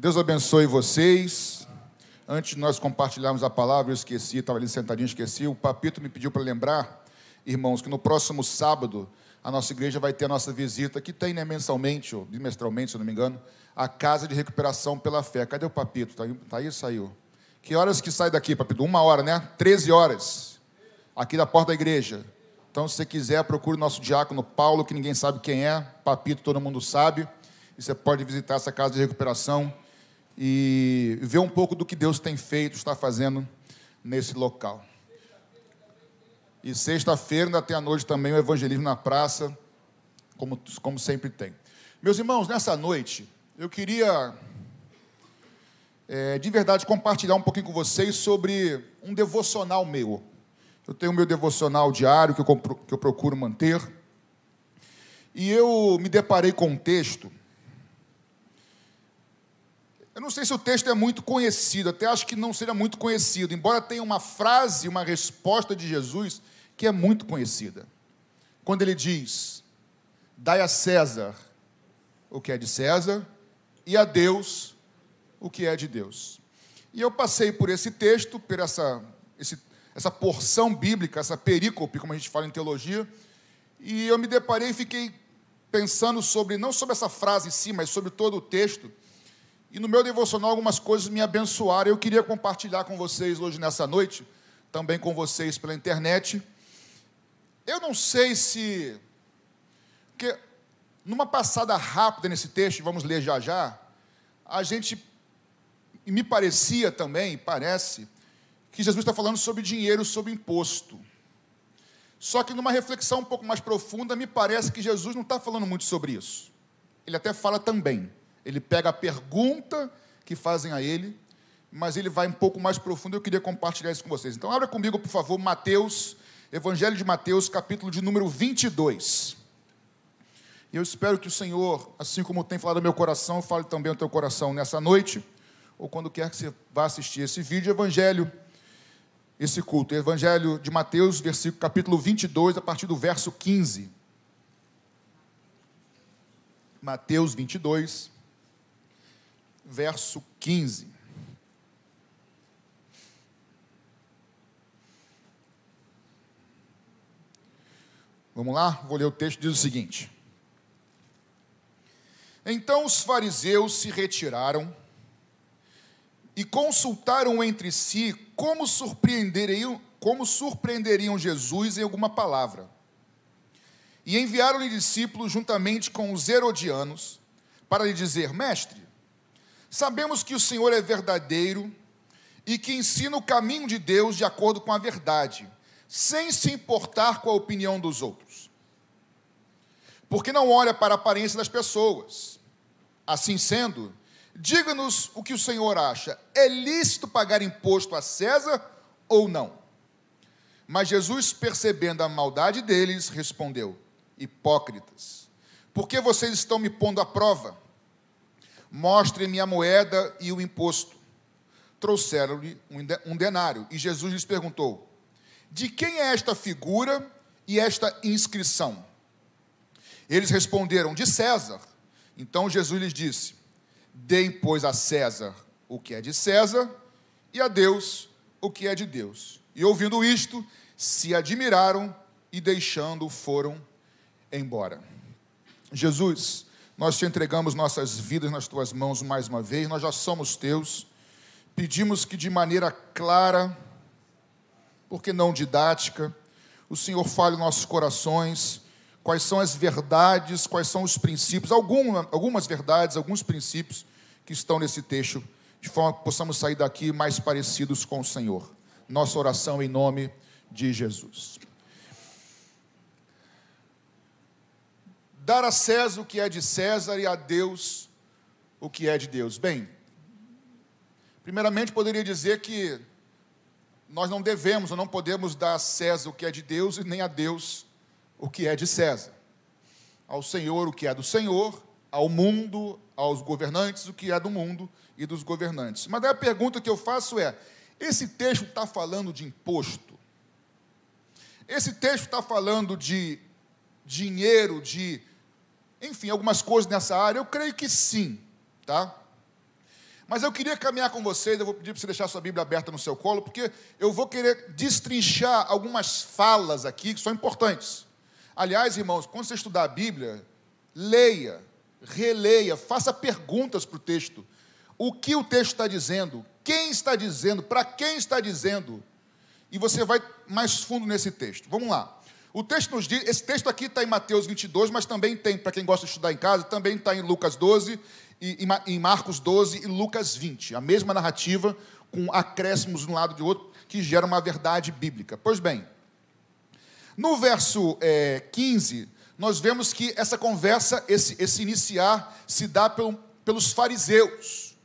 Deus abençoe vocês. Antes de nós compartilharmos a palavra, eu esqueci, estava ali sentadinho, esqueci. O Papito me pediu para lembrar, irmãos, que no próximo sábado a nossa igreja vai ter a nossa visita, que tem né, mensalmente, ou bimestralmente, se não me engano, a Casa de Recuperação pela Fé. Cadê o Papito? Está tá aí saiu? Que horas que sai daqui, Papito? Uma hora, né? Treze horas. Aqui da porta da igreja. Então, se você quiser, procure o nosso diácono Paulo, que ninguém sabe quem é. Papito, todo mundo sabe. E você pode visitar essa casa de recuperação e ver um pouco do que Deus tem feito, está fazendo nesse local. E sexta-feira, ainda tem à noite também o evangelismo na praça, como, como sempre tem. Meus irmãos, nessa noite, eu queria é, de verdade compartilhar um pouquinho com vocês sobre um devocional meu. Eu tenho o meu devocional diário que eu, que eu procuro manter. E eu me deparei com um texto eu não sei se o texto é muito conhecido, até acho que não seja muito conhecido, embora tenha uma frase, uma resposta de Jesus que é muito conhecida. Quando ele diz: Dai a César o que é de César e a Deus o que é de Deus. E eu passei por esse texto, por essa, esse, essa porção bíblica, essa perícope, como a gente fala em teologia, e eu me deparei e fiquei pensando sobre, não sobre essa frase em si, mas sobre todo o texto. E no meu devocional algumas coisas me abençoaram. Eu queria compartilhar com vocês hoje nessa noite, também com vocês pela internet. Eu não sei se porque numa passada rápida nesse texto, vamos ler já já, a gente me parecia também, parece, que Jesus está falando sobre dinheiro, sobre imposto. Só que numa reflexão um pouco mais profunda, me parece que Jesus não está falando muito sobre isso. Ele até fala também. Ele pega a pergunta que fazem a ele, mas ele vai um pouco mais profundo. Eu queria compartilhar isso com vocês. Então, abra comigo, por favor, Mateus, Evangelho de Mateus, capítulo de número 22. E eu espero que o Senhor, assim como tem falado ao meu coração, fale também ao teu coração nessa noite, ou quando quer que você vá assistir esse vídeo, Evangelho, esse culto. Evangelho de Mateus, versículo, capítulo 22, a partir do verso 15. Mateus 22, verso 15. Vamos lá? Vou ler o texto, diz o seguinte: Então os fariseus se retiraram e consultaram entre si como surpreenderiam, como surpreenderiam Jesus em alguma palavra. E enviaram-lhe discípulos juntamente com os herodianos para lhe dizer: Mestre, Sabemos que o Senhor é verdadeiro e que ensina o caminho de Deus de acordo com a verdade, sem se importar com a opinião dos outros. Porque não olha para a aparência das pessoas. Assim sendo, diga-nos o que o Senhor acha: é lícito pagar imposto a César ou não? Mas Jesus, percebendo a maldade deles, respondeu: Hipócritas, por que vocês estão me pondo à prova? Mostre-me a moeda e o imposto. Trouxeram-lhe um denário. E Jesus lhes perguntou: De quem é esta figura e esta inscrição? Eles responderam: De César. Então Jesus lhes disse: Deem, pois, a César o que é de César e a Deus o que é de Deus. E ouvindo isto, se admiraram e deixando foram embora. Jesus nós te entregamos nossas vidas nas tuas mãos mais uma vez, nós já somos teus. Pedimos que de maneira clara, porque não didática, o Senhor fale nossos corações, quais são as verdades, quais são os princípios, alguma, algumas verdades, alguns princípios que estão nesse texto, de forma que possamos sair daqui mais parecidos com o Senhor. Nossa oração em nome de Jesus. Dar a César o que é de César e a Deus o que é de Deus. Bem, primeiramente poderia dizer que nós não devemos ou não podemos dar a César o que é de Deus e nem a Deus o que é de César. Ao Senhor o que é do Senhor, ao mundo, aos governantes o que é do mundo e dos governantes. Mas a pergunta que eu faço é: esse texto está falando de imposto? Esse texto está falando de dinheiro, de enfim, algumas coisas nessa área? Eu creio que sim, tá? Mas eu queria caminhar com vocês, eu vou pedir para você deixar sua Bíblia aberta no seu colo, porque eu vou querer destrinchar algumas falas aqui que são importantes. Aliás, irmãos, quando você estudar a Bíblia, leia, releia, faça perguntas para o texto. O que o texto está dizendo? Quem está dizendo? Para quem está dizendo? E você vai mais fundo nesse texto. Vamos lá. O texto nos diz, esse texto aqui está em Mateus 22, mas também tem, para quem gosta de estudar em casa, também está em Lucas 12, e, em Marcos 12 e Lucas 20. A mesma narrativa, com acréscimos de um lado e de outro, que gera uma verdade bíblica. Pois bem, no verso é, 15, nós vemos que essa conversa, esse, esse iniciar, se dá pelo, pelos fariseus.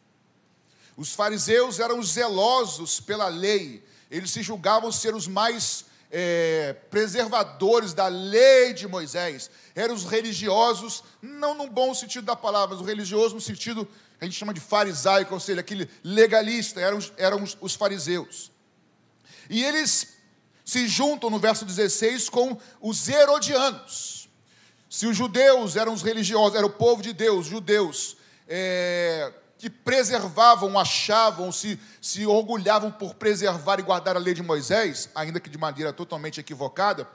Os fariseus eram zelosos pela lei, eles se julgavam ser os mais é, preservadores da lei de Moisés, eram os religiosos, não no bom sentido da palavra, mas o religioso no sentido que a gente chama de farisaico, ou seja, aquele legalista, eram, eram os, os fariseus. E eles se juntam no verso 16 com os herodianos. Se os judeus eram os religiosos, era o povo de Deus, judeus, é, que preservavam, achavam, se, se orgulhavam por preservar e guardar a lei de Moisés, ainda que de maneira totalmente equivocada,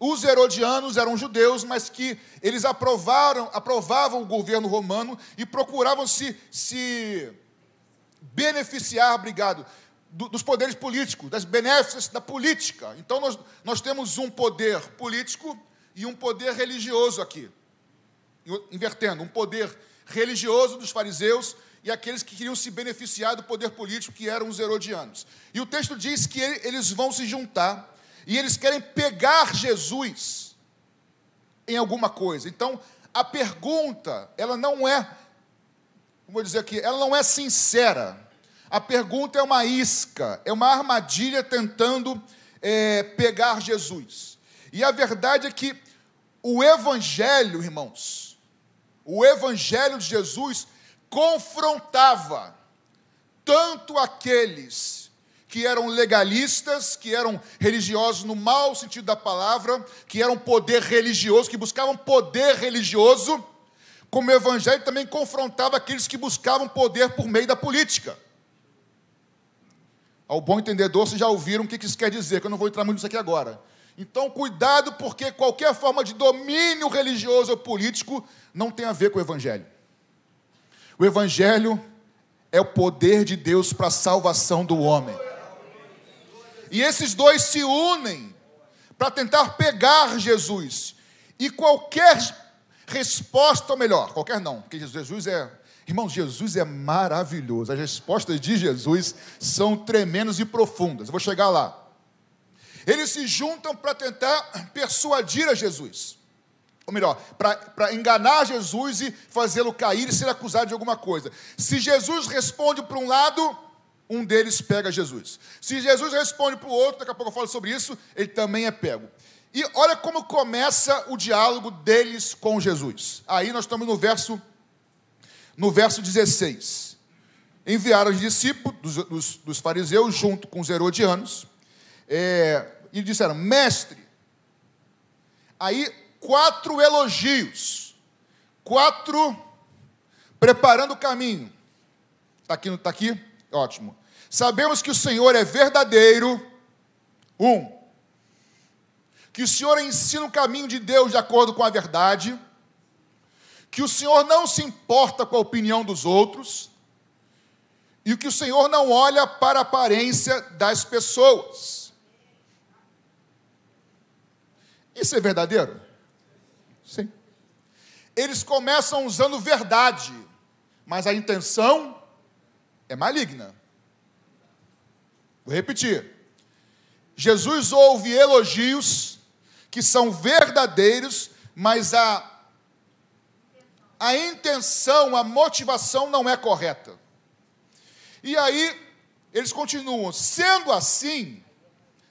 os herodianos eram judeus, mas que eles aprovaram, aprovavam o governo romano e procuravam se, se beneficiar, obrigado, do, dos poderes políticos, das benéficas da política. Então nós, nós temos um poder político e um poder religioso aqui. Invertendo, um poder religioso dos fariseus e aqueles que queriam se beneficiar do poder político, que eram os herodianos. E o texto diz que eles vão se juntar e eles querem pegar Jesus em alguma coisa. Então, a pergunta, ela não é, vou dizer aqui, ela não é sincera. A pergunta é uma isca, é uma armadilha tentando é, pegar Jesus. E a verdade é que o Evangelho, irmãos, o Evangelho de Jesus confrontava tanto aqueles que eram legalistas, que eram religiosos no mau sentido da palavra, que eram poder religioso, que buscavam poder religioso, como o Evangelho também confrontava aqueles que buscavam poder por meio da política. Ao bom entendedor, vocês já ouviram o que isso quer dizer, que eu não vou entrar muito nisso aqui agora. Então, cuidado, porque qualquer forma de domínio religioso ou político não tem a ver com o Evangelho. O Evangelho é o poder de Deus para a salvação do homem. E esses dois se unem para tentar pegar Jesus. E qualquer resposta, ou melhor, qualquer não, porque Jesus é. Irmãos, Jesus é maravilhoso. As respostas de Jesus são tremendas e profundas. Eu vou chegar lá. Eles se juntam para tentar persuadir a Jesus. Ou melhor, para enganar Jesus e fazê-lo cair e ser acusado de alguma coisa. Se Jesus responde para um lado, um deles pega Jesus. Se Jesus responde para o outro, daqui a pouco eu falo sobre isso, ele também é pego. E olha como começa o diálogo deles com Jesus. Aí nós estamos no verso, no verso 16. Enviaram os discípulos dos, dos, dos fariseus junto com os herodianos. É, e disseram: Mestre, aí quatro elogios, quatro preparando o caminho. Está aqui, está aqui? Ótimo. Sabemos que o Senhor é verdadeiro. Um. Que o Senhor ensina o caminho de Deus de acordo com a verdade. Que o Senhor não se importa com a opinião dos outros. E que o Senhor não olha para a aparência das pessoas. Isso é verdadeiro? Sim. Eles começam usando verdade, mas a intenção é maligna. Vou repetir. Jesus ouve elogios que são verdadeiros, mas a, a intenção, a motivação não é correta. E aí, eles continuam. Sendo assim,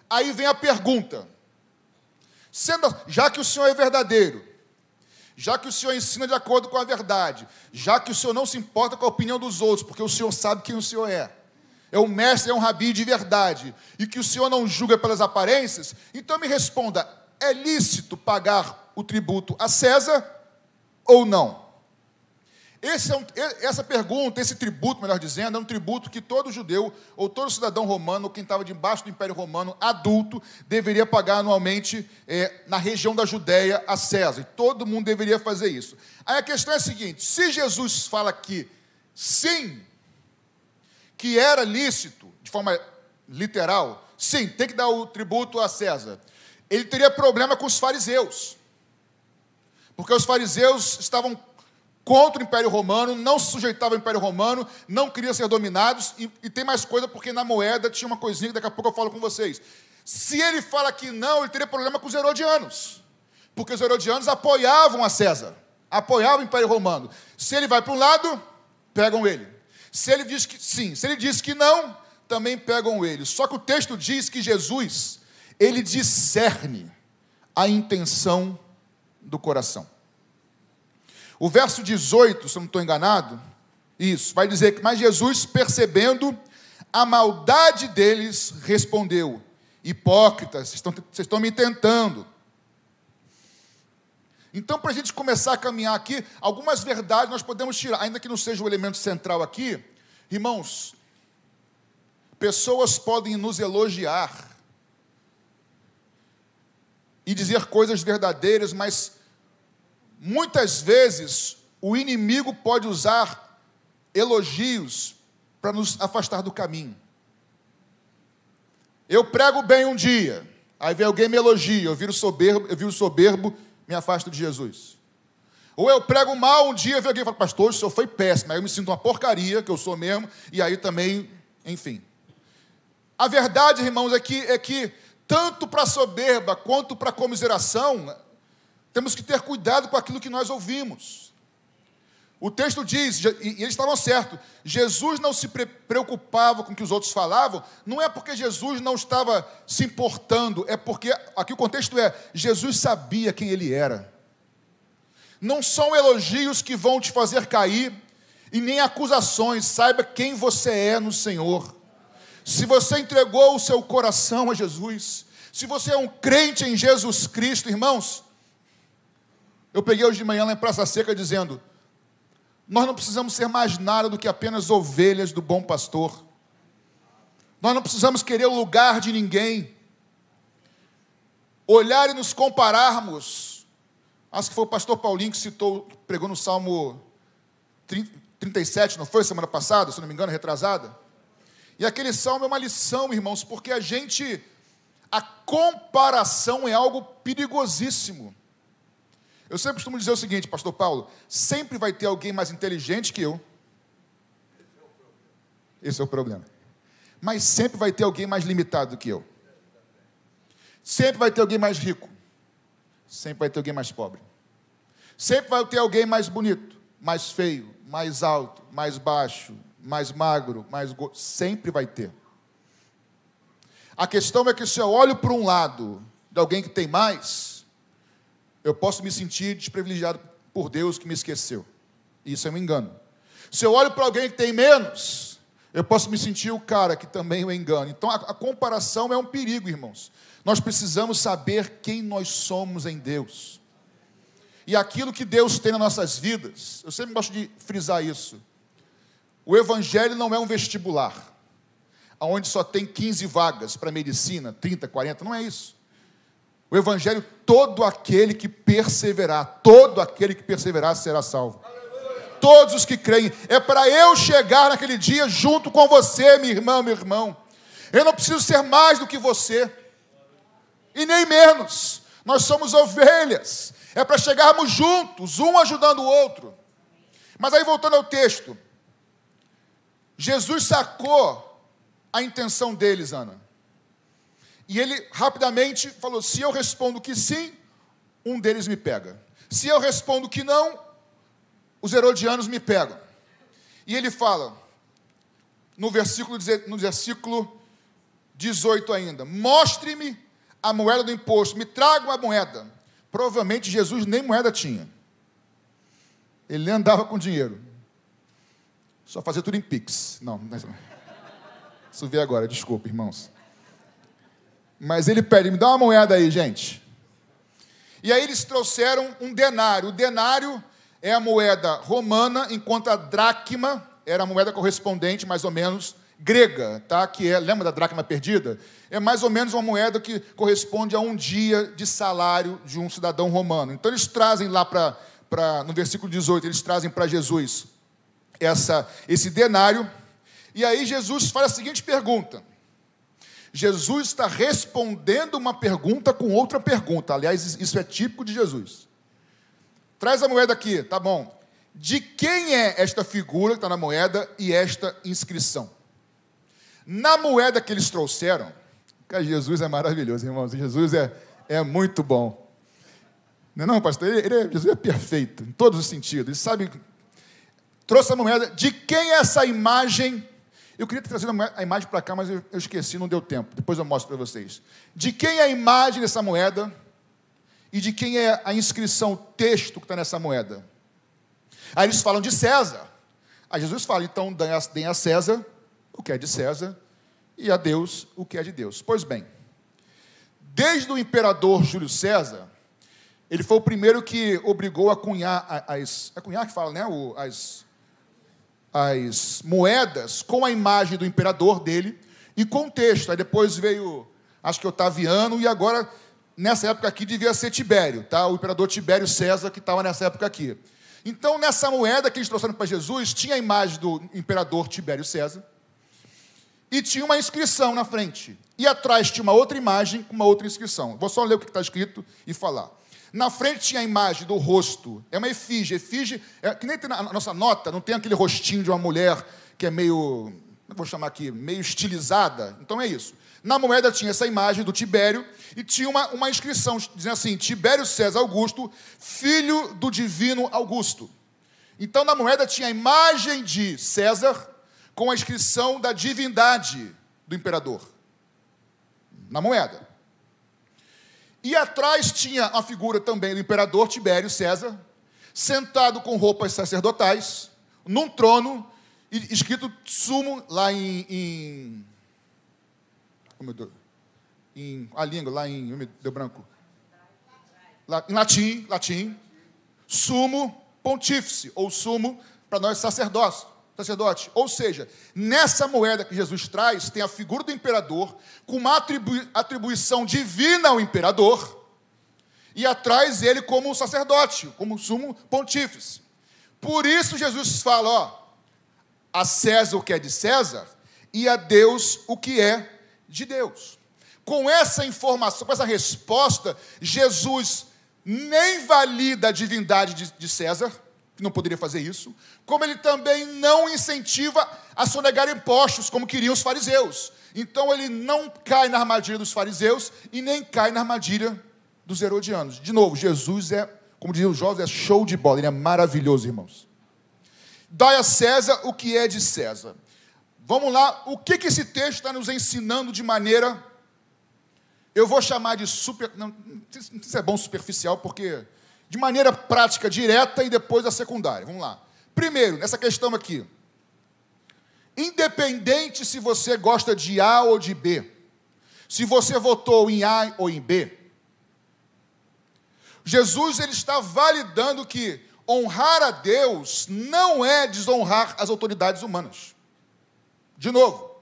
aí vem a pergunta: Sendo, já que o Senhor é verdadeiro, já que o Senhor ensina de acordo com a verdade, já que o Senhor não se importa com a opinião dos outros, porque o Senhor sabe quem o Senhor é, é um mestre, é um rabi de verdade, e que o Senhor não julga pelas aparências, então me responda: é lícito pagar o tributo a César ou não? É um, essa pergunta, esse tributo, melhor dizendo, é um tributo que todo judeu ou todo cidadão romano, ou quem estava debaixo do Império Romano, adulto, deveria pagar anualmente é, na região da Judéia a César. E todo mundo deveria fazer isso. Aí a questão é a seguinte: se Jesus fala que sim, que era lícito, de forma literal, sim, tem que dar o tributo a César, ele teria problema com os fariseus. Porque os fariseus estavam contra o Império Romano, não se sujeitavam ao Império Romano, não queriam ser dominados, e, e, tem mais coisa, porque na moeda tinha uma coisinha que daqui a pouco eu falo com vocês. Se ele fala que não, ele teria problema com os herodianos, porque os herodianos apoiavam a César, apoiavam o Império Romano. Se ele vai para um lado, pegam ele. Se ele diz que sim, se ele diz que não, também pegam ele. Só que o texto diz que Jesus, ele discerne a intenção do coração. O verso 18, se eu não estou enganado, isso, vai dizer que, mas Jesus, percebendo a maldade deles, respondeu: Hipócritas, vocês estão, vocês estão me tentando. Então, para a gente começar a caminhar aqui, algumas verdades nós podemos tirar, ainda que não seja o elemento central aqui, irmãos, pessoas podem nos elogiar e dizer coisas verdadeiras, mas Muitas vezes o inimigo pode usar elogios para nos afastar do caminho. Eu prego bem um dia, aí vem alguém me elogia, eu viro soberbo, eu viro soberbo, me afasto de Jesus. Ou eu prego mal um dia, vem alguém e fala, pastor, o senhor foi péssimo, aí eu me sinto uma porcaria, que eu sou mesmo, e aí também, enfim. A verdade, irmãos, é que, é que tanto para soberba quanto para comiseração, temos que ter cuidado com aquilo que nós ouvimos. O texto diz, e eles estavam certos, Jesus não se preocupava com o que os outros falavam, não é porque Jesus não estava se importando, é porque, aqui o contexto é, Jesus sabia quem ele era. Não são elogios que vão te fazer cair, e nem acusações, saiba quem você é no Senhor. Se você entregou o seu coração a Jesus, se você é um crente em Jesus Cristo, irmãos, eu peguei hoje de manhã lá em Praça Seca dizendo: nós não precisamos ser mais nada do que apenas ovelhas do bom pastor. Nós não precisamos querer o lugar de ninguém. Olhar e nos compararmos. Acho que foi o pastor Paulinho que citou, pregou no Salmo 37, não foi semana passada, se não me engano, retrasada? E aquele salmo é uma lição, irmãos, porque a gente, a comparação é algo perigosíssimo. Eu sempre costumo dizer o seguinte, pastor Paulo: sempre vai ter alguém mais inteligente que eu. Esse é o problema. Mas sempre vai ter alguém mais limitado do que eu. Sempre vai ter alguém mais rico. Sempre vai ter alguém mais pobre. Sempre vai ter alguém mais bonito, mais feio, mais alto, mais baixo, mais magro, mais gordo. Sempre vai ter. A questão é que se eu olho para um lado de alguém que tem mais, eu posso me sentir desprivilegiado por Deus que me esqueceu. Isso é um engano. Se eu olho para alguém que tem menos, eu posso me sentir o cara que também o engano. Então a, a comparação é um perigo, irmãos. Nós precisamos saber quem nós somos em Deus. E aquilo que Deus tem nas nossas vidas, eu sempre gosto de frisar isso. O Evangelho não é um vestibular, onde só tem 15 vagas para medicina, 30, 40, não é isso. O Evangelho, todo aquele que perseverar, todo aquele que perseverar será salvo. Todos os que creem, é para eu chegar naquele dia junto com você, minha irmã, meu irmão. Eu não preciso ser mais do que você, e nem menos. Nós somos ovelhas, é para chegarmos juntos, um ajudando o outro. Mas aí voltando ao texto, Jesus sacou a intenção deles, Ana. E ele rapidamente falou: se eu respondo que sim, um deles me pega. Se eu respondo que não, os herodianos me pegam. E ele fala, no versículo, no versículo 18 ainda: Mostre-me a moeda do imposto, me traga uma moeda. Provavelmente Jesus nem moeda tinha. Ele nem andava com dinheiro. Só fazia tudo em Pix. Não, não isso. Vê agora, desculpa, irmãos. Mas ele pede, me dá uma moeda aí, gente. E aí eles trouxeram um denário. O denário é a moeda romana, enquanto a dracma era a moeda correspondente, mais ou menos, grega, tá? que é, lembra da dracma perdida? É mais ou menos uma moeda que corresponde a um dia de salário de um cidadão romano. Então eles trazem lá para, no versículo 18, eles trazem para Jesus essa, esse denário, e aí Jesus faz a seguinte pergunta. Jesus está respondendo uma pergunta com outra pergunta. Aliás, isso é típico de Jesus. Traz a moeda aqui, tá bom. De quem é esta figura que está na moeda e esta inscrição? Na moeda que eles trouxeram, Jesus é maravilhoso, irmãos. Jesus é, é muito bom. Não é não, pastor? Ele, ele é, Jesus é perfeito, em todos os sentidos. Ele sabe. Trouxe a moeda. De quem é essa imagem? Eu queria ter trazido a imagem para cá, mas eu, esqueci, não deu tempo. Depois eu mostro para vocês. De quem é a imagem dessa moeda? E de quem é a inscrição, o texto que está nessa moeda? Aí eles falam de César. Aí Jesus fala, então deem a César o que é de César e a Deus o que é de Deus. Pois bem, desde o imperador Júlio César, ele foi o primeiro que obrigou a cunhar as. É cunhar que fala, né? As, as moedas com a imagem do imperador dele e com texto. Aí depois veio, acho que Otaviano, e agora, nessa época aqui, devia ser Tibério, tá? O imperador Tibério César, que estava nessa época aqui. Então, nessa moeda que eles trouxeram para Jesus, tinha a imagem do imperador Tibério César e tinha uma inscrição na frente. E atrás tinha uma outra imagem com uma outra inscrição. Vou só ler o que está escrito e falar. Na frente tinha a imagem do rosto. É uma efígie. Efígie, é, que nem tem na nossa nota, não tem aquele rostinho de uma mulher que é meio, vou chamar aqui, meio estilizada. Então é isso. Na moeda tinha essa imagem do Tibério e tinha uma, uma inscrição dizendo assim: Tibério César Augusto, filho do divino Augusto. Então na moeda tinha a imagem de César com a inscrição da divindade do imperador na moeda. E atrás tinha a figura também do imperador Tibério César, sentado com roupas sacerdotais, num trono, escrito sumo lá em. em oh, meu Deus, em a língua, lá em. Oh, deu branco. Lá, em latim, latim. Sumo pontífice, ou sumo para nós sacerdócio sacerdote. Ou seja, nessa moeda que Jesus traz, tem a figura do imperador, com uma atribui atribuição divina ao imperador, e atrás ele como um sacerdote, como sumo pontífice. Por isso Jesus fala, ó, a César o que é de César, e a Deus o que é de Deus. Com essa informação, com essa resposta, Jesus nem valida a divindade de César, que não poderia fazer isso, como ele também não incentiva a sonegar impostos, como queriam os fariseus. Então ele não cai na armadilha dos fariseus e nem cai na armadilha dos herodianos. De novo, Jesus é, como diziam os jovens, é show de bola, ele é maravilhoso, irmãos. Dai a César o que é de César. Vamos lá, o que, que esse texto está nos ensinando de maneira. Eu vou chamar de super. Não, não sei se é bom superficial, porque de maneira prática, direta e depois a secundária. Vamos lá. Primeiro, nessa questão aqui. Independente se você gosta de A ou de B, se você votou em A ou em B, Jesus ele está validando que honrar a Deus não é desonrar as autoridades humanas. De novo,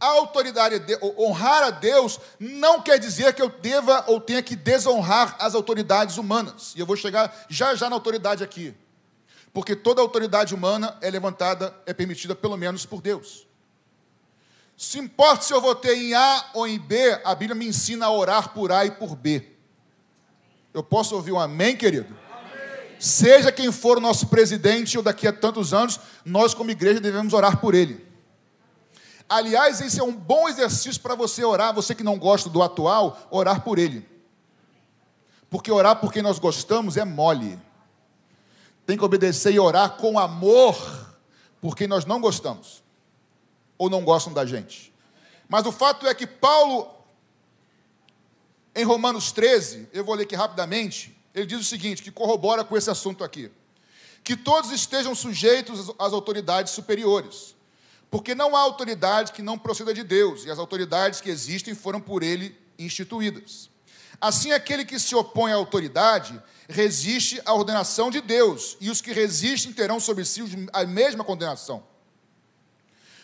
a autoridade, honrar a Deus não quer dizer que eu deva ou tenha que desonrar as autoridades humanas. E eu vou chegar já já na autoridade aqui. Porque toda autoridade humana é levantada, é permitida pelo menos por Deus. Se importa se eu votei em A ou em B, a Bíblia me ensina a orar por A e por B. Eu posso ouvir um amém, querido? Amém. Seja quem for o nosso presidente ou daqui a tantos anos, nós como igreja devemos orar por ele. Aliás, esse é um bom exercício para você orar, você que não gosta do atual, orar por ele. Porque orar por quem nós gostamos é mole. Tem que obedecer e orar com amor por quem nós não gostamos ou não gostam da gente. Mas o fato é que Paulo, em Romanos 13, eu vou ler aqui rapidamente, ele diz o seguinte, que corrobora com esse assunto aqui: que todos estejam sujeitos às autoridades superiores porque não há autoridade que não proceda de Deus, e as autoridades que existem foram por ele instituídas. Assim, aquele que se opõe à autoridade resiste à ordenação de Deus, e os que resistem terão sobre si a mesma condenação.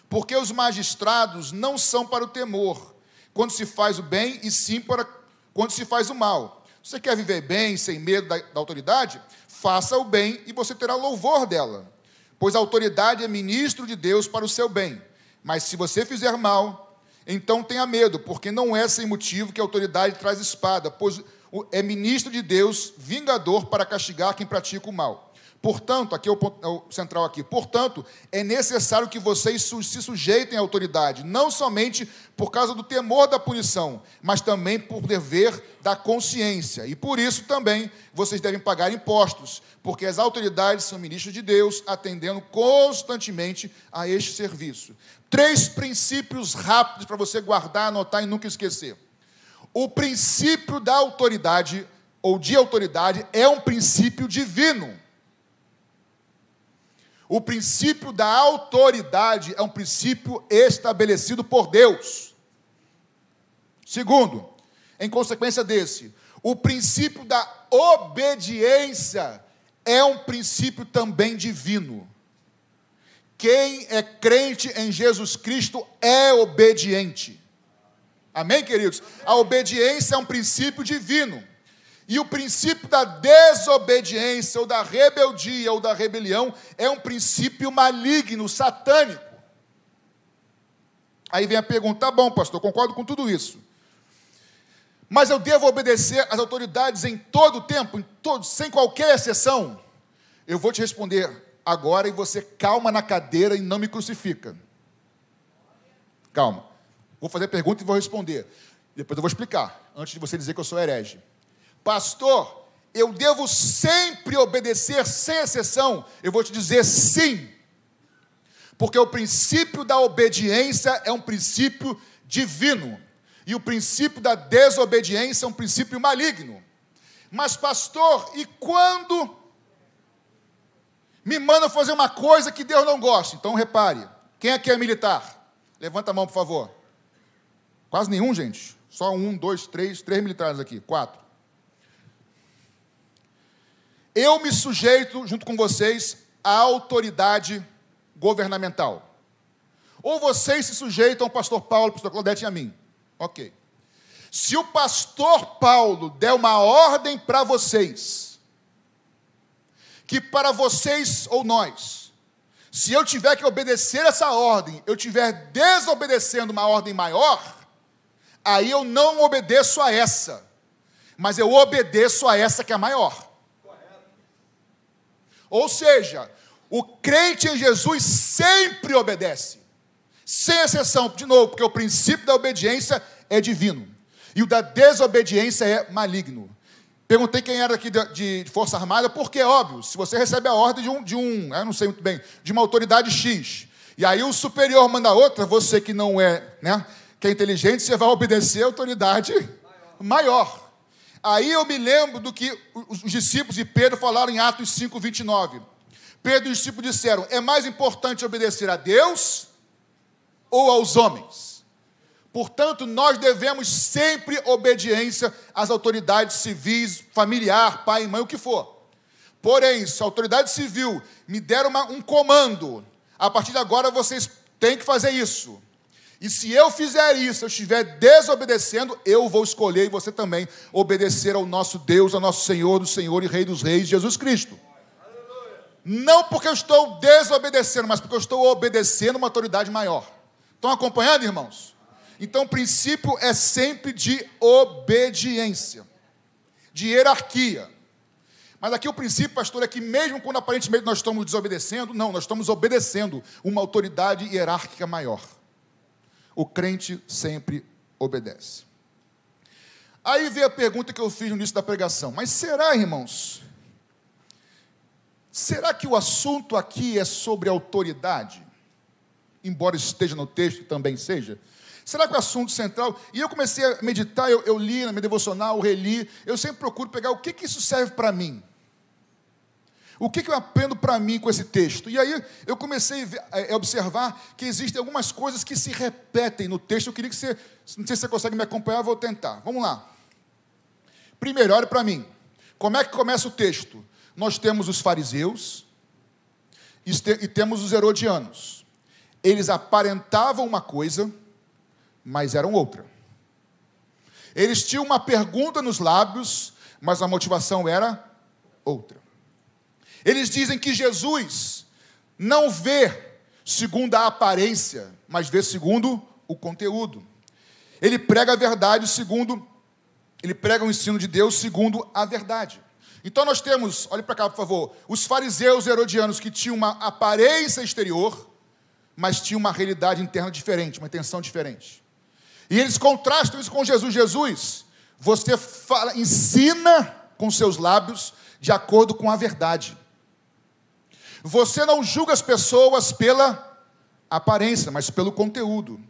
Porque os magistrados não são para o temor, quando se faz o bem, e sim para quando se faz o mal. Você quer viver bem, sem medo da, da autoridade? Faça o bem e você terá louvor dela. Pois a autoridade é ministro de Deus para o seu bem. Mas se você fizer mal, então tenha medo, porque não é sem motivo que a autoridade traz espada, pois é ministro de Deus, vingador para castigar quem pratica o mal. Portanto, aqui é o, ponto, é o central aqui. Portanto, é necessário que vocês se sujeitem à autoridade, não somente por causa do temor da punição, mas também por dever da consciência. E por isso também vocês devem pagar impostos, porque as autoridades são ministros de Deus, atendendo constantemente a este serviço. Três princípios rápidos para você guardar, anotar e nunca esquecer. O princípio da autoridade ou de autoridade é um princípio divino. O princípio da autoridade é um princípio estabelecido por Deus. Segundo, em consequência desse, o princípio da obediência é um princípio também divino. Quem é crente em Jesus Cristo é obediente. Amém, queridos? A obediência é um princípio divino. E o princípio da desobediência, ou da rebeldia, ou da rebelião, é um princípio maligno, satânico. Aí vem a pergunta: tá bom, pastor, concordo com tudo isso. Mas eu devo obedecer às autoridades em todo o tempo, em todo, sem qualquer exceção? Eu vou te responder agora e você calma na cadeira e não me crucifica. Calma. Vou fazer a pergunta e vou responder. Depois eu vou explicar, antes de você dizer que eu sou herege. Pastor, eu devo sempre obedecer sem exceção? Eu vou te dizer sim. Porque o princípio da obediência é um princípio divino. E o princípio da desobediência é um princípio maligno. Mas, pastor, e quando me mandam fazer uma coisa que Deus não gosta? Então, repare: quem aqui é militar? Levanta a mão, por favor. Quase nenhum, gente. Só um, dois, três, três militares aqui. Quatro. Eu me sujeito, junto com vocês, à autoridade governamental. Ou vocês se sujeitam ao pastor Paulo, pastor Claudete e a mim. Ok. Se o pastor Paulo der uma ordem para vocês, que para vocês ou nós, se eu tiver que obedecer essa ordem, eu estiver desobedecendo uma ordem maior, aí eu não obedeço a essa, mas eu obedeço a essa que é maior. Ou seja, o crente em Jesus sempre obedece, sem exceção, de novo, porque o princípio da obediência é divino e o da desobediência é maligno. Perguntei quem era aqui de, de Força Armada, porque é óbvio, se você recebe a ordem de um, de um, eu não sei muito bem, de uma autoridade X, e aí o superior manda outra, você que não é, né, que é inteligente, você vai obedecer a autoridade maior. maior. Aí eu me lembro do que os discípulos de Pedro falaram em Atos 5, 29. Pedro e os discípulos disseram: é mais importante obedecer a Deus ou aos homens? Portanto, nós devemos sempre obediência às autoridades civis, familiar, pai mãe, o que for. Porém, se a autoridade civil me der uma, um comando, a partir de agora vocês têm que fazer isso. E se eu fizer isso, eu estiver desobedecendo, eu vou escolher e você também obedecer ao nosso Deus, ao nosso Senhor, do Senhor e Rei dos Reis, Jesus Cristo. Não porque eu estou desobedecendo, mas porque eu estou obedecendo uma autoridade maior. Estão acompanhando, irmãos? Então, o princípio é sempre de obediência, de hierarquia. Mas aqui o princípio, pastor, é que mesmo quando aparentemente nós estamos desobedecendo, não, nós estamos obedecendo uma autoridade hierárquica maior o crente sempre obedece. Aí vem a pergunta que eu fiz no início da pregação: mas será, irmãos? Será que o assunto aqui é sobre autoridade? Embora esteja no texto também seja. Será que o assunto central. E eu comecei a meditar, eu, eu li na minha devocional, eu reli. Eu sempre procuro pegar o que, que isso serve para mim. O que, que eu aprendo para mim com esse texto? E aí eu comecei a observar que existem algumas coisas que se repetem no texto. Eu queria que você, não sei se você consegue me acompanhar, vou tentar. Vamos lá. Primeiro, olhe para mim. Como é que começa o texto? Nós temos os fariseus e temos os herodianos. Eles aparentavam uma coisa, mas eram outra. Eles tinham uma pergunta nos lábios, mas a motivação era outra. Eles dizem que Jesus não vê segundo a aparência, mas vê segundo o conteúdo. Ele prega a verdade segundo ele prega o ensino de Deus segundo a verdade. Então nós temos, olhe para cá, por favor, os fariseus herodianos que tinham uma aparência exterior, mas tinham uma realidade interna diferente, uma intenção diferente. E eles contrastam isso com Jesus. Jesus, você fala, ensina com seus lábios de acordo com a verdade. Você não julga as pessoas pela aparência, mas pelo conteúdo.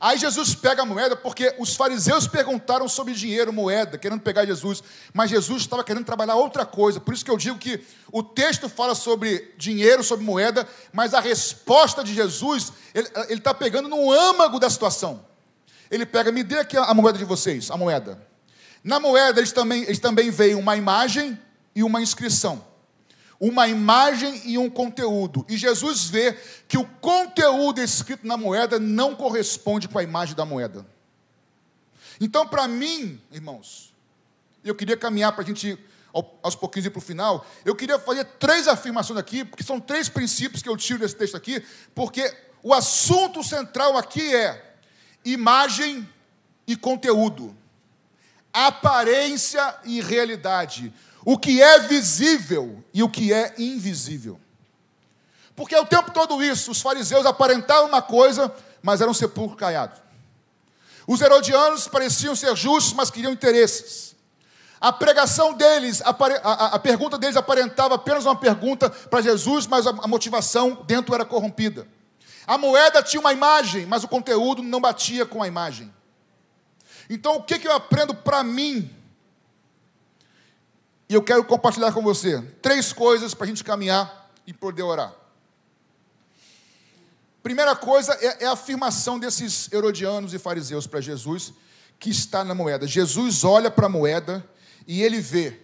Aí Jesus pega a moeda, porque os fariseus perguntaram sobre dinheiro, moeda, querendo pegar Jesus, mas Jesus estava querendo trabalhar outra coisa. Por isso que eu digo que o texto fala sobre dinheiro, sobre moeda, mas a resposta de Jesus, ele está pegando no âmago da situação. Ele pega, me dê aqui a moeda de vocês, a moeda. Na moeda, eles também, eles também veem uma imagem e uma inscrição uma imagem e um conteúdo. E Jesus vê que o conteúdo escrito na moeda não corresponde com a imagem da moeda. Então, para mim, irmãos, eu queria caminhar para a gente, aos pouquinhos, ir para o final. Eu queria fazer três afirmações aqui, porque são três princípios que eu tiro desse texto aqui, porque o assunto central aqui é imagem e conteúdo, aparência e realidade o que é visível e o que é invisível. Porque o tempo todo isso, os fariseus aparentavam uma coisa, mas eram sepulcro caiado. Os herodianos pareciam ser justos, mas queriam interesses. A pregação deles, a, a, a pergunta deles aparentava apenas uma pergunta para Jesus, mas a, a motivação dentro era corrompida. A moeda tinha uma imagem, mas o conteúdo não batia com a imagem. Então, o que, que eu aprendo para mim e eu quero compartilhar com você três coisas para a gente caminhar e poder orar. Primeira coisa é, é a afirmação desses herodianos e fariseus para Jesus, que está na moeda. Jesus olha para a moeda e ele vê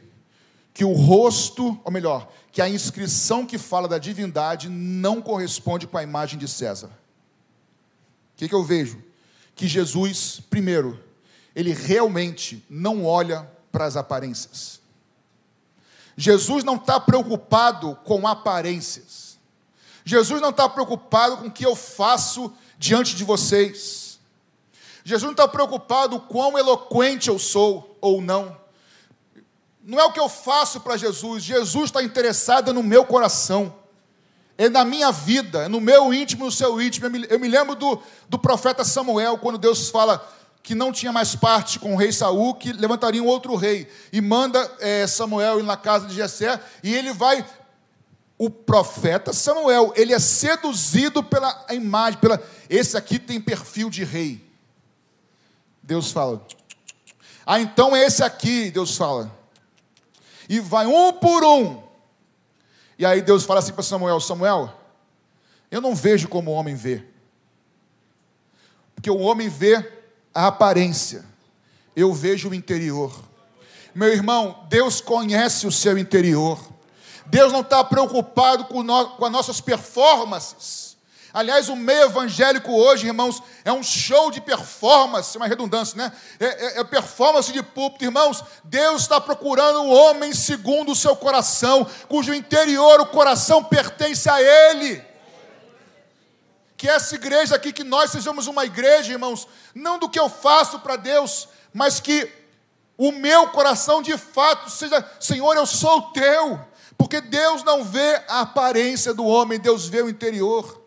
que o rosto, ou melhor, que a inscrição que fala da divindade não corresponde com a imagem de César. O que, que eu vejo? Que Jesus, primeiro, ele realmente não olha para as aparências. Jesus não está preocupado com aparências. Jesus não está preocupado com o que eu faço diante de vocês. Jesus não está preocupado com quão eloquente eu sou ou não. Não é o que eu faço para Jesus. Jesus está interessado no meu coração, é na minha vida, é no meu íntimo, no seu íntimo. Eu me, lembro do, do profeta Samuel, quando Deus fala: que não tinha mais parte com o rei Saul, que levantaria um outro rei. E manda é, Samuel ir na casa de Jessé, e ele vai. O profeta Samuel, ele é seduzido pela imagem, pela. Esse aqui tem perfil de rei. Deus fala. Ah, então é esse aqui, Deus fala. E vai um por um. E aí Deus fala assim para Samuel: Samuel, eu não vejo como o homem vê. Porque o homem vê a aparência, eu vejo o interior. Meu irmão, Deus conhece o seu interior. Deus não está preocupado com, no, com as nossas performances. Aliás, o meio evangélico hoje, irmãos, é um show de performance, uma redundância, né? É, é, é performance de púlpito, irmãos. Deus está procurando um homem segundo o seu coração, cujo interior, o coração pertence a Ele que essa igreja aqui, que nós sejamos uma igreja, irmãos, não do que eu faço para Deus, mas que o meu coração de fato seja, Senhor, eu sou teu, porque Deus não vê a aparência do homem, Deus vê o interior.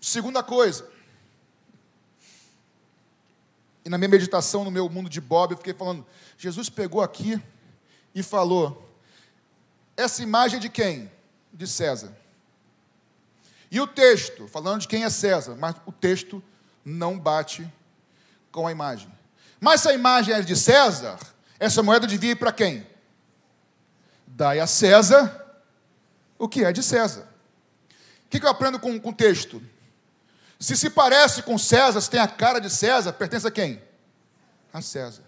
Segunda coisa, e na minha meditação no meu mundo de Bob, eu fiquei falando, Jesus pegou aqui e falou, essa imagem é de quem? De César. E o texto, falando de quem é César, mas o texto não bate com a imagem. Mas se a imagem é de César, essa moeda devia ir para quem? Dai a César o que é de César. O que eu aprendo com, com o texto? Se se parece com César, se tem a cara de César, pertence a quem? a César.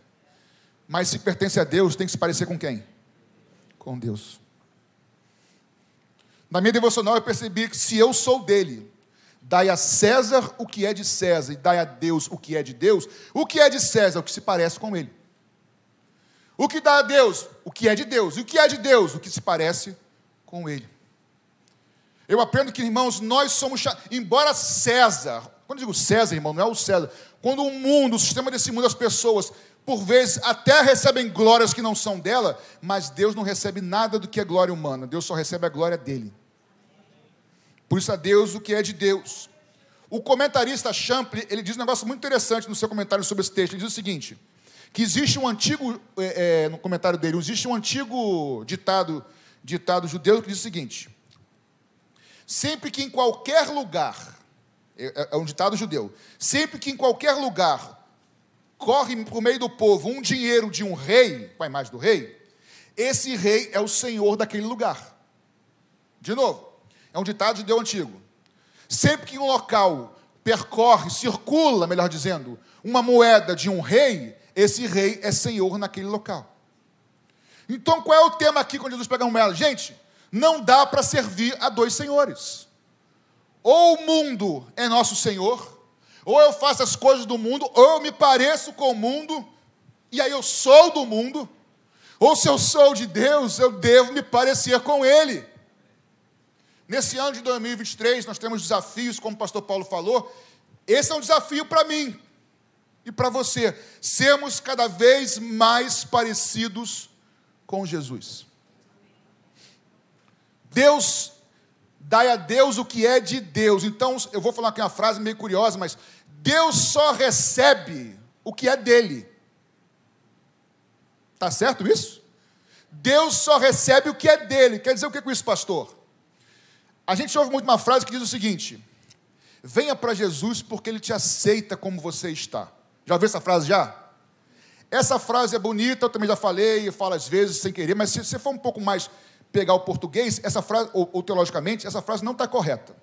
Mas se pertence a Deus, tem que se parecer com quem? Com Deus. Na minha devocional eu percebi que se eu sou dele, dai a César o que é de César e dai a Deus o que é de Deus, o que é de César, o que se parece com ele. O que dá a Deus, o que é de Deus, e o que é de Deus, o que se parece com ele. Eu aprendo que, irmãos, nós somos, embora César, quando eu digo César, irmão, não é o César, quando o mundo, o sistema desse mundo, as pessoas, por vezes, até recebem glórias que não são dela, mas Deus não recebe nada do que é glória humana, Deus só recebe a glória dele. Por isso a Deus o que é de Deus. O comentarista Champlin, ele diz um negócio muito interessante no seu comentário sobre esse texto, ele diz o seguinte, que existe um antigo, é, é, no comentário dele, existe um antigo ditado, ditado judeu que diz o seguinte, sempre que em qualquer lugar é, é, é um ditado judeu. Sempre que em qualquer lugar corre por meio do povo um dinheiro de um rei, com a imagem do rei, esse rei é o senhor daquele lugar. De novo, é um ditado judeu antigo. Sempre que um local percorre, circula, melhor dizendo, uma moeda de um rei, esse rei é senhor naquele local. Então, qual é o tema aqui quando Jesus pega uma moeda? Gente, não dá para servir a dois senhores. Ou o mundo é nosso Senhor, ou eu faço as coisas do mundo, ou eu me pareço com o mundo, e aí eu sou do mundo, ou se eu sou de Deus, eu devo me parecer com Ele. Nesse ano de 2023, nós temos desafios, como o pastor Paulo falou. Esse é um desafio para mim e para você, sermos cada vez mais parecidos com Jesus. Deus dai a Deus o que é de Deus. Então, eu vou falar aqui uma frase meio curiosa, mas Deus só recebe o que é dele. Tá certo isso? Deus só recebe o que é dele. Quer dizer o que com isso, pastor? A gente ouve muito uma frase que diz o seguinte: Venha para Jesus porque ele te aceita como você está. Já ouviu essa frase já? Essa frase é bonita, eu também já falei, eu falo às vezes sem querer, mas se você for um pouco mais pegar o português, essa frase, ou, ou teologicamente, essa frase não está correta.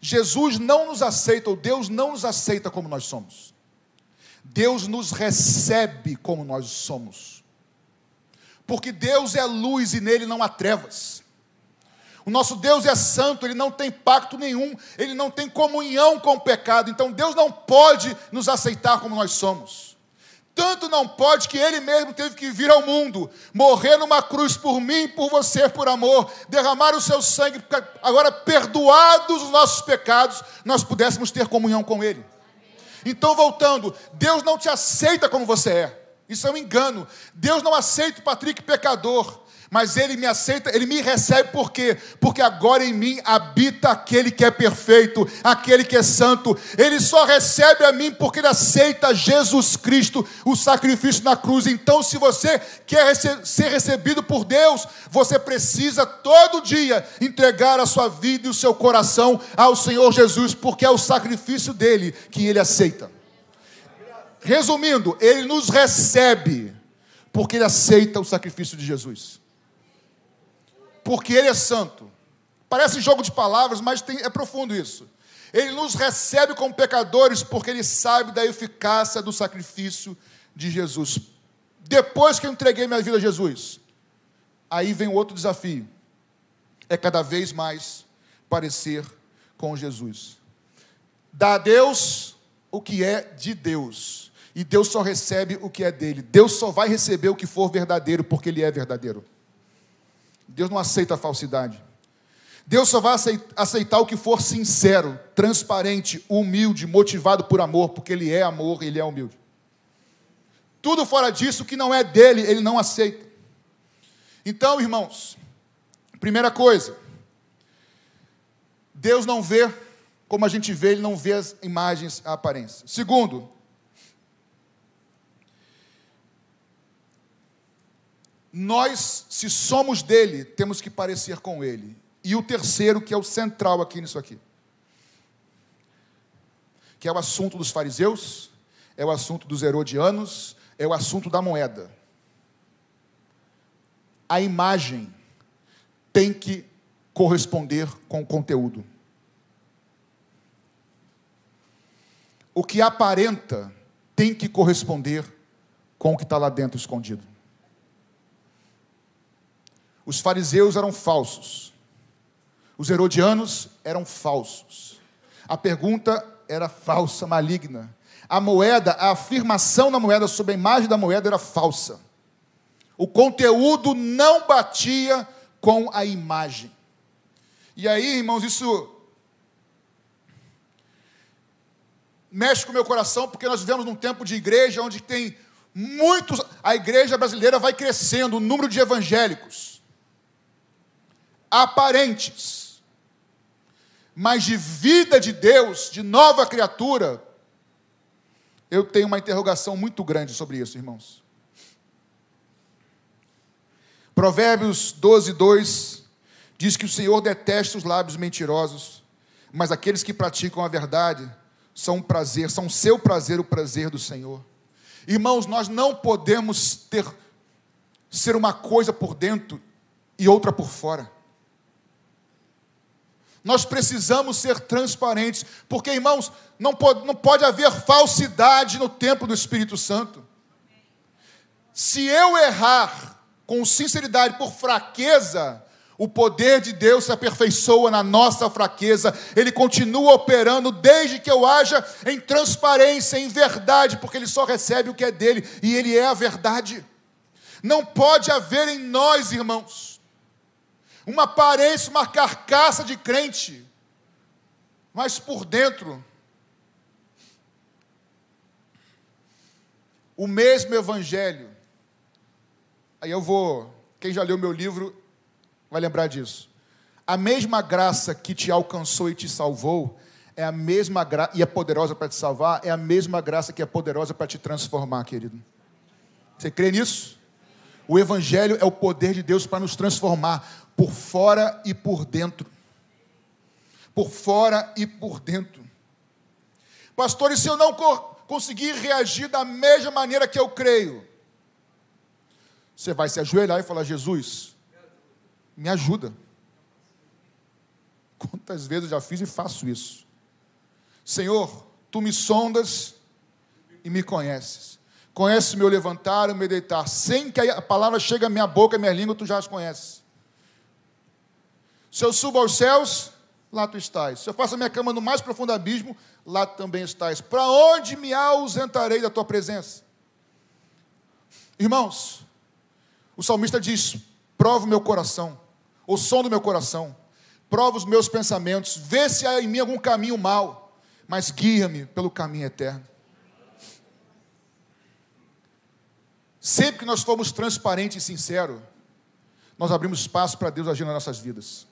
Jesus não nos aceita, ou Deus não nos aceita como nós somos. Deus nos recebe como nós somos. Porque Deus é luz e nele não há trevas. O nosso Deus é santo, ele não tem pacto nenhum, ele não tem comunhão com o pecado, então Deus não pode nos aceitar como nós somos. Tanto não pode que ele mesmo teve que vir ao mundo, morrer numa cruz por mim por você, por amor, derramar o seu sangue, agora perdoados os nossos pecados, nós pudéssemos ter comunhão com ele. Então, voltando, Deus não te aceita como você é. Isso é um engano. Deus não aceita o Patrick pecador. Mas ele me aceita, ele me recebe por quê? Porque agora em mim habita aquele que é perfeito, aquele que é santo. Ele só recebe a mim porque ele aceita Jesus Cristo, o sacrifício na cruz. Então, se você quer ser recebido por Deus, você precisa todo dia entregar a sua vida e o seu coração ao Senhor Jesus, porque é o sacrifício dele que ele aceita. Resumindo, ele nos recebe porque ele aceita o sacrifício de Jesus porque Ele é santo. Parece jogo de palavras, mas tem, é profundo isso. Ele nos recebe como pecadores porque Ele sabe da eficácia do sacrifício de Jesus. Depois que eu entreguei minha vida a Jesus, aí vem outro desafio: é cada vez mais parecer com Jesus. Dá a Deus o que é de Deus. E Deus só recebe o que é dele. Deus só vai receber o que for verdadeiro, porque Ele é verdadeiro. Deus não aceita a falsidade. Deus só vai aceitar o que for sincero, transparente, humilde, motivado por amor, porque Ele é amor, Ele é humilde. Tudo fora disso que não é dele, Ele não aceita. Então, irmãos, primeira coisa, Deus não vê como a gente vê, Ele não vê as imagens, a aparência. Segundo, nós, se somos dele, temos que parecer com ele. E o terceiro, que é o central aqui nisso aqui, que é o assunto dos fariseus, é o assunto dos herodianos, é o assunto da moeda. A imagem tem que corresponder com o conteúdo. O que aparenta tem que corresponder com o que está lá dentro escondido. Os fariseus eram falsos. Os herodianos eram falsos. A pergunta era falsa, maligna. A moeda, a afirmação na moeda sobre a imagem da moeda era falsa. O conteúdo não batia com a imagem. E aí, irmãos, isso mexe com o meu coração, porque nós vivemos num tempo de igreja onde tem muitos. A igreja brasileira vai crescendo, o número de evangélicos aparentes, mas de vida de Deus, de nova criatura, eu tenho uma interrogação muito grande sobre isso, irmãos. Provérbios 12, 2 diz que o Senhor detesta os lábios mentirosos, mas aqueles que praticam a verdade são um prazer, são seu prazer o prazer do Senhor. Irmãos, nós não podemos ter ser uma coisa por dentro e outra por fora. Nós precisamos ser transparentes, porque, irmãos, não pode, não pode haver falsidade no templo do Espírito Santo. Se eu errar com sinceridade por fraqueza, o poder de Deus se aperfeiçoa na nossa fraqueza, ele continua operando desde que eu haja em transparência, em verdade, porque ele só recebe o que é dele e ele é a verdade. Não pode haver em nós, irmãos, uma aparência, uma carcaça de crente, mas por dentro, o mesmo evangelho. Aí eu vou, quem já leu meu livro vai lembrar disso. A mesma graça que te alcançou e te salvou é a mesma graça e é poderosa para te salvar, é a mesma graça que é poderosa para te transformar, querido. Você crê nisso? O evangelho é o poder de Deus para nos transformar por fora e por dentro. Por fora e por dentro. Pastor, e se eu não conseguir reagir da mesma maneira que eu creio? Você vai se ajoelhar e falar: Jesus, me ajuda. Quantas vezes eu já fiz e faço isso? Senhor, tu me sondas e me conheces. Conheces meu levantar e meu deitar. Sem que a palavra chegue à minha boca, à minha língua, tu já as conheces. Se eu subo aos céus, lá tu estás. Se eu faço a minha cama no mais profundo abismo, lá também estás. Para onde me ausentarei da tua presença? Irmãos, o salmista diz: prova o meu coração o som do meu coração, prova os meus pensamentos, vê se há em mim algum caminho mal, mas guia-me pelo caminho eterno. Sempre que nós formos transparentes e sinceros, nós abrimos espaço para Deus agir nas nossas vidas.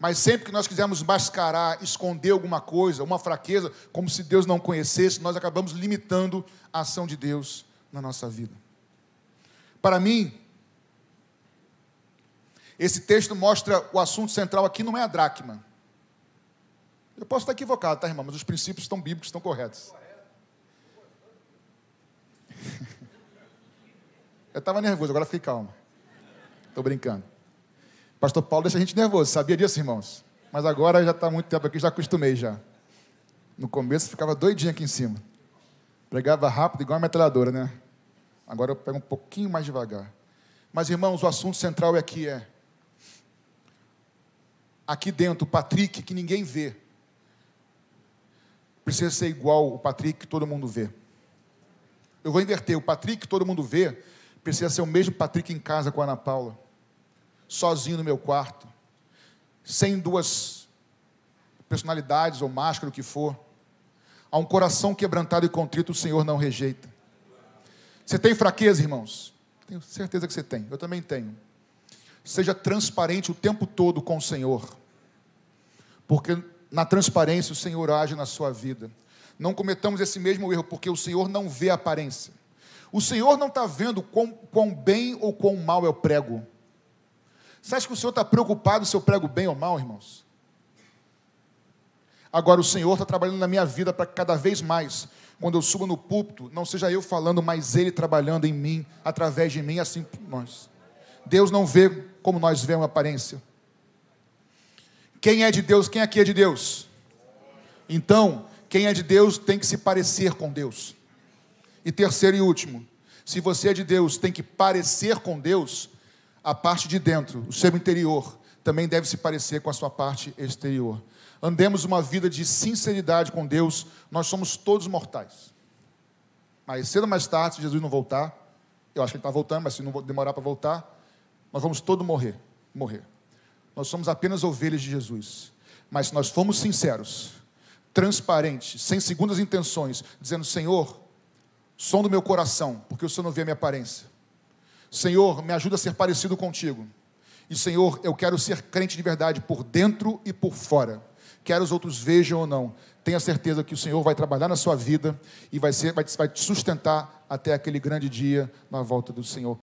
Mas sempre que nós quisermos mascarar, esconder alguma coisa, uma fraqueza, como se Deus não conhecesse, nós acabamos limitando a ação de Deus na nossa vida. Para mim, esse texto mostra o assunto central aqui não é a dracma. Eu posso estar equivocado, tá, irmão? Mas os princípios estão bíblicos, estão corretos. Eu estava nervoso, agora fiquei calmo. Estou brincando. Pastor Paulo deixa a gente nervoso, sabia disso, irmãos? Mas agora já está muito tempo aqui, já acostumei já. No começo ficava doidinho aqui em cima. Pregava rápido, igual uma metralhadora, né? Agora eu pego um pouquinho mais devagar. Mas, irmãos, o assunto central aqui é aqui dentro, o Patrick, que ninguém vê, precisa ser igual o Patrick que todo mundo vê. Eu vou inverter, o Patrick que todo mundo vê, precisa ser o mesmo Patrick em casa com a Ana Paula, sozinho no meu quarto, sem duas personalidades ou máscara, o que for. Há um coração quebrantado e contrito, o Senhor não rejeita. Você tem fraqueza, irmãos? Tenho certeza que você tem, eu também tenho. Seja transparente o tempo todo com o Senhor porque na transparência o Senhor age na sua vida. Não cometamos esse mesmo erro, porque o Senhor não vê a aparência. O Senhor não está vendo quão, quão, bem ou quão mal eu prego. Você acha que o Senhor está preocupado se eu prego bem ou mal, irmãos? Agora, o Senhor está trabalhando na minha vida para que cada vez mais, quando eu subo no púlpito, não seja eu falando, mas Ele trabalhando em mim, através de mim, assim nós. Deus não vê como nós vemos a aparência. Quem é de Deus? Quem aqui é de Deus? Então, quem é de Deus tem que se parecer com Deus. E terceiro e último, Se você é de Deus, tem que parecer com Deus, a parte de dentro, o seu interior, também deve se parecer com a sua parte exterior. Andemos uma vida de sinceridade com Deus, nós somos todos mortais. Mas cedo ou mais tarde, se Jesus não voltar, eu acho que ele está voltando, mas se não demorar para voltar, nós vamos todos morrer. Morrer. Nós somos apenas ovelhas de Jesus. Mas se nós formos sinceros, transparentes, sem segundas intenções, dizendo: Senhor, som do meu coração, porque o Senhor não vê a minha aparência. Senhor, me ajuda a ser parecido contigo. E Senhor, eu quero ser crente de verdade por dentro e por fora. Quer os outros vejam ou não. Tenha certeza que o Senhor vai trabalhar na sua vida e vai, ser, vai, vai te sustentar até aquele grande dia na volta do Senhor.